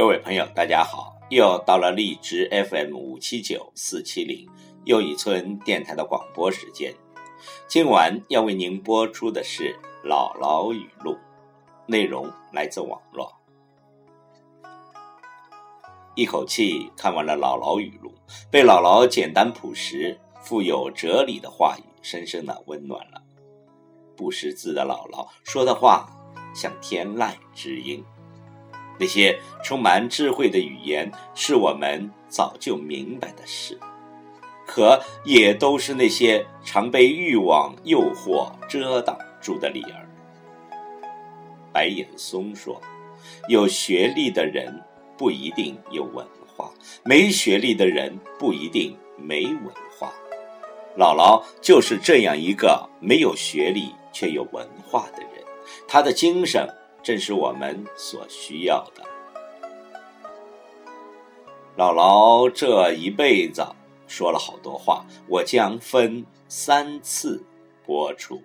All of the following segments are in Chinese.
各位朋友，大家好！又到了荔枝 FM 五七九四七零又一村电台的广播时间。今晚要为您播出的是姥姥语录，内容来自网络。一口气看完了姥姥语录，被姥姥简单朴实、富有哲理的话语深深的温暖了。不识字的姥姥说的话像天籁之音。那些充满智慧的语言，是我们早就明白的事，可也都是那些常被欲望诱惑遮挡住的理儿。白岩松说：“有学历的人不一定有文化，没学历的人不一定没文化。”姥姥就是这样一个没有学历却有文化的人，她的精神。正是我们所需要的。姥姥这一辈子说了好多话，我将分三次播出。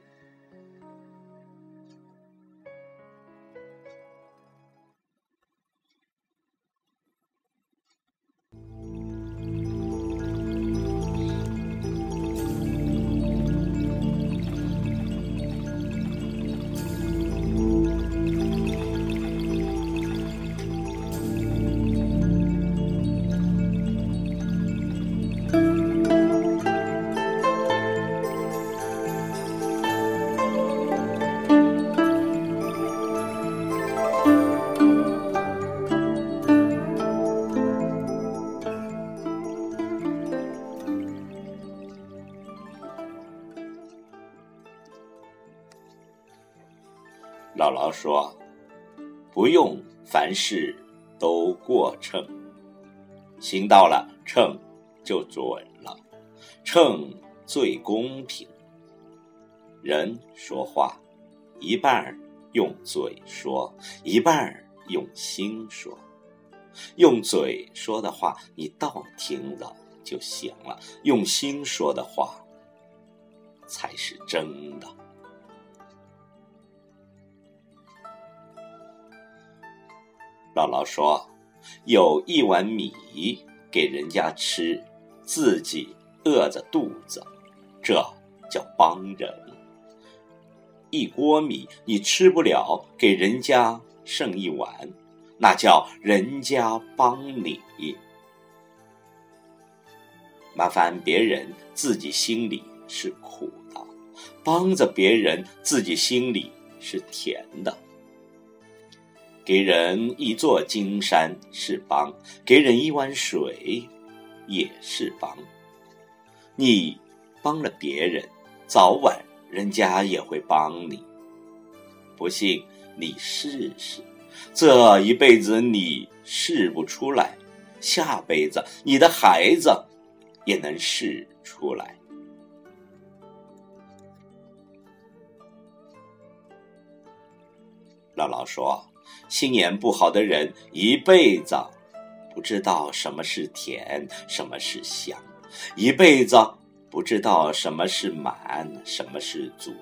姥姥说：“不用凡事都过秤，行到了秤就准了，秤最公平。人说话，一半用嘴说，一半用心说。用嘴说的话，你倒听了就行了；用心说的话，才是真的。”姥姥说：“有一碗米给人家吃，自己饿着肚子，这叫帮人；一锅米你吃不了，给人家剩一碗，那叫人家帮你。麻烦别人，自己心里是苦的；帮着别人，自己心里是甜的。”给人一座金山是帮，给人一碗水也是帮。你帮了别人，早晚人家也会帮你。不信你试试，这一辈子你试不出来，下辈子你的孩子也能试出来。姥姥说。心眼不好的人，一辈子不知道什么是甜，什么是香，一辈子不知道什么是满，什么是足。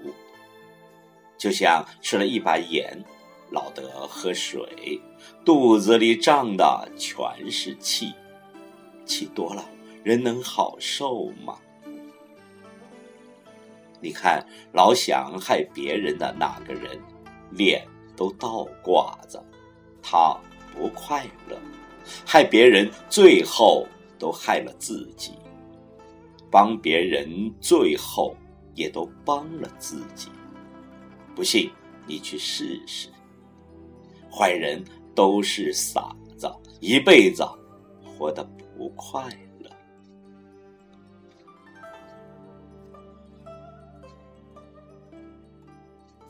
就像吃了一把盐，老得喝水，肚子里胀的全是气，气多了，人能好受吗？你看，老想害别人的那个人，脸。都倒挂着，他不快乐，害别人，最后都害了自己；帮别人，最后也都帮了自己。不信，你去试试。坏人都是傻子，一辈子活得不快乐。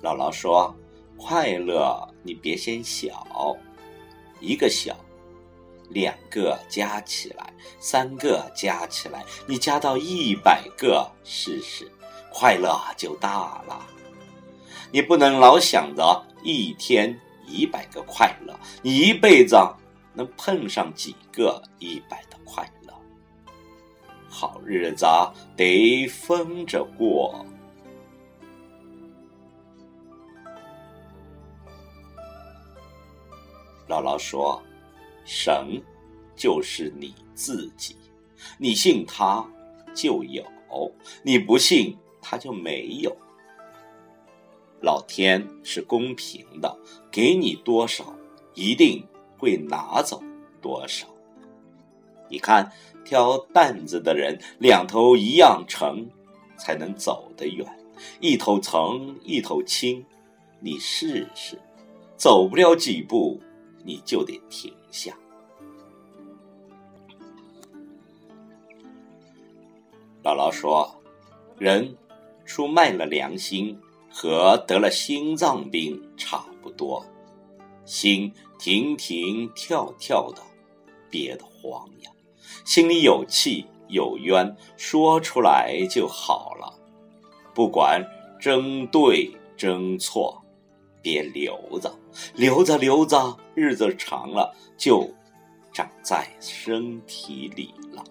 姥姥说。快乐，你别嫌小，一个小，两个加起来，三个加起来，你加到一百个试试，快乐就大了。你不能老想着一天一百个快乐，你一辈子能碰上几个一百的快乐？好日子得分着过。姥姥说：“神就是你自己，你信他就有，你不信他就没有。老天是公平的，给你多少，一定会拿走多少。你看，挑担子的人两头一样沉，才能走得远；一头沉，一头轻，你试试，走不了几步，你就得停下。姥姥说：“人出卖了良心，和得了心脏病差不多，心停停跳跳的，憋得慌呀。”心里有气有冤，说出来就好了。不管争对争错，别留着，留着留着，日子长了就长在身体里了。